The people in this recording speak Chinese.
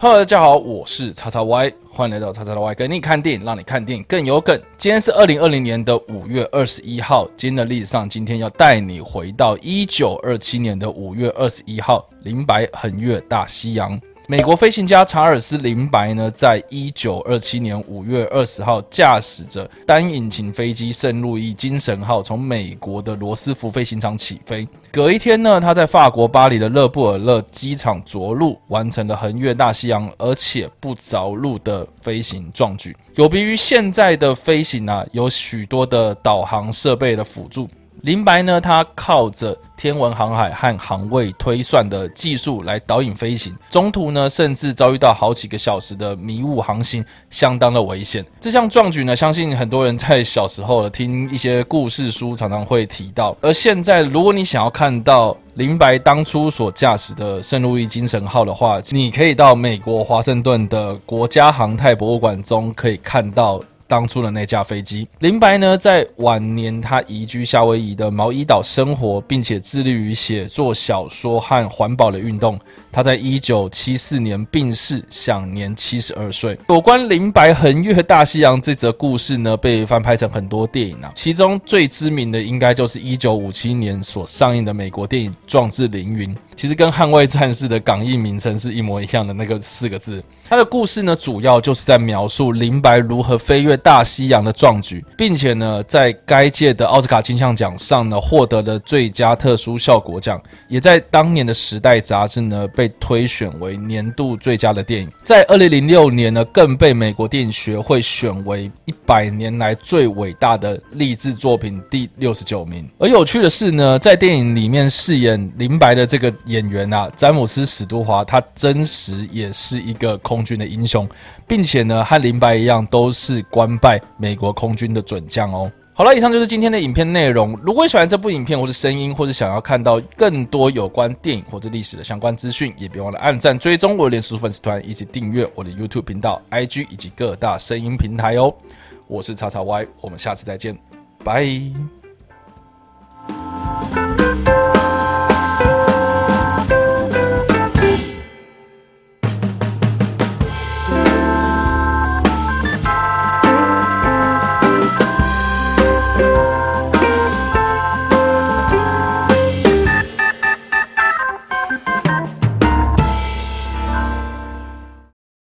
哈喽大家好，我是叉叉 Y，欢迎来到叉叉 Y，给你看电影，让你看电影更有梗。今天是二零二零年的五月二十一号，今天的历史上，今天要带你回到一九二七年的五月二十一号，林白横越大西洋。美国飞行家查尔斯·林白呢，在一九二七年五月二十号驾驶着单引擎飞机“圣路易精神号”从美国的罗斯福飞行场起飞。隔一天呢，他在法国巴黎的勒布尔勒机场着陆，完成了横越大西洋而且不着陆的飞行壮举。有别于现在的飞行啊，有许多的导航设备的辅助。林白呢，他靠着天文航海和航位推算的技术来导引飞行，中途呢甚至遭遇到好几个小时的迷雾航行，相当的危险。这项壮举呢，相信很多人在小时候听一些故事书常常会提到。而现在，如果你想要看到林白当初所驾驶的圣路易精神号的话，你可以到美国华盛顿的国家航太博物馆中可以看到。当初的那架飞机，林白呢，在晚年他移居夏威夷的毛伊岛生活，并且致力于写作小说和环保的运动。他在一九七四年病逝，享年七十二岁。有关林白横越大西洋这则故事呢，被翻拍成很多电影啊，其中最知名的应该就是一九五七年所上映的美国电影《壮志凌云》。其实跟《捍卫战士》的港译名称是一模一样的那个四个字。他的故事呢，主要就是在描述林白如何飞越大西洋的壮举，并且呢，在该届的奥斯卡金像奖上呢，获得了最佳特殊效果奖，也在当年的《时代》杂志呢被推选为年度最佳的电影。在二零零六年呢，更被美国电影学会选为一百年来最伟大的励志作品第六十九名。而有趣的是呢，在电影里面饰演林白的这个。演员啊，詹姆斯·史都华，他真实也是一个空军的英雄，并且呢，和林白一样，都是官拜美国空军的准将哦。好了，以上就是今天的影片内容。如果你喜欢这部影片，或是声音，或是想要看到更多有关电影或者历史的相关资讯，也别忘了按赞、追踪我的脸书粉丝团，以及订阅我的 YouTube 频道、IG 以及各大声音平台哦。我是叉叉 Y，我们下次再见，拜。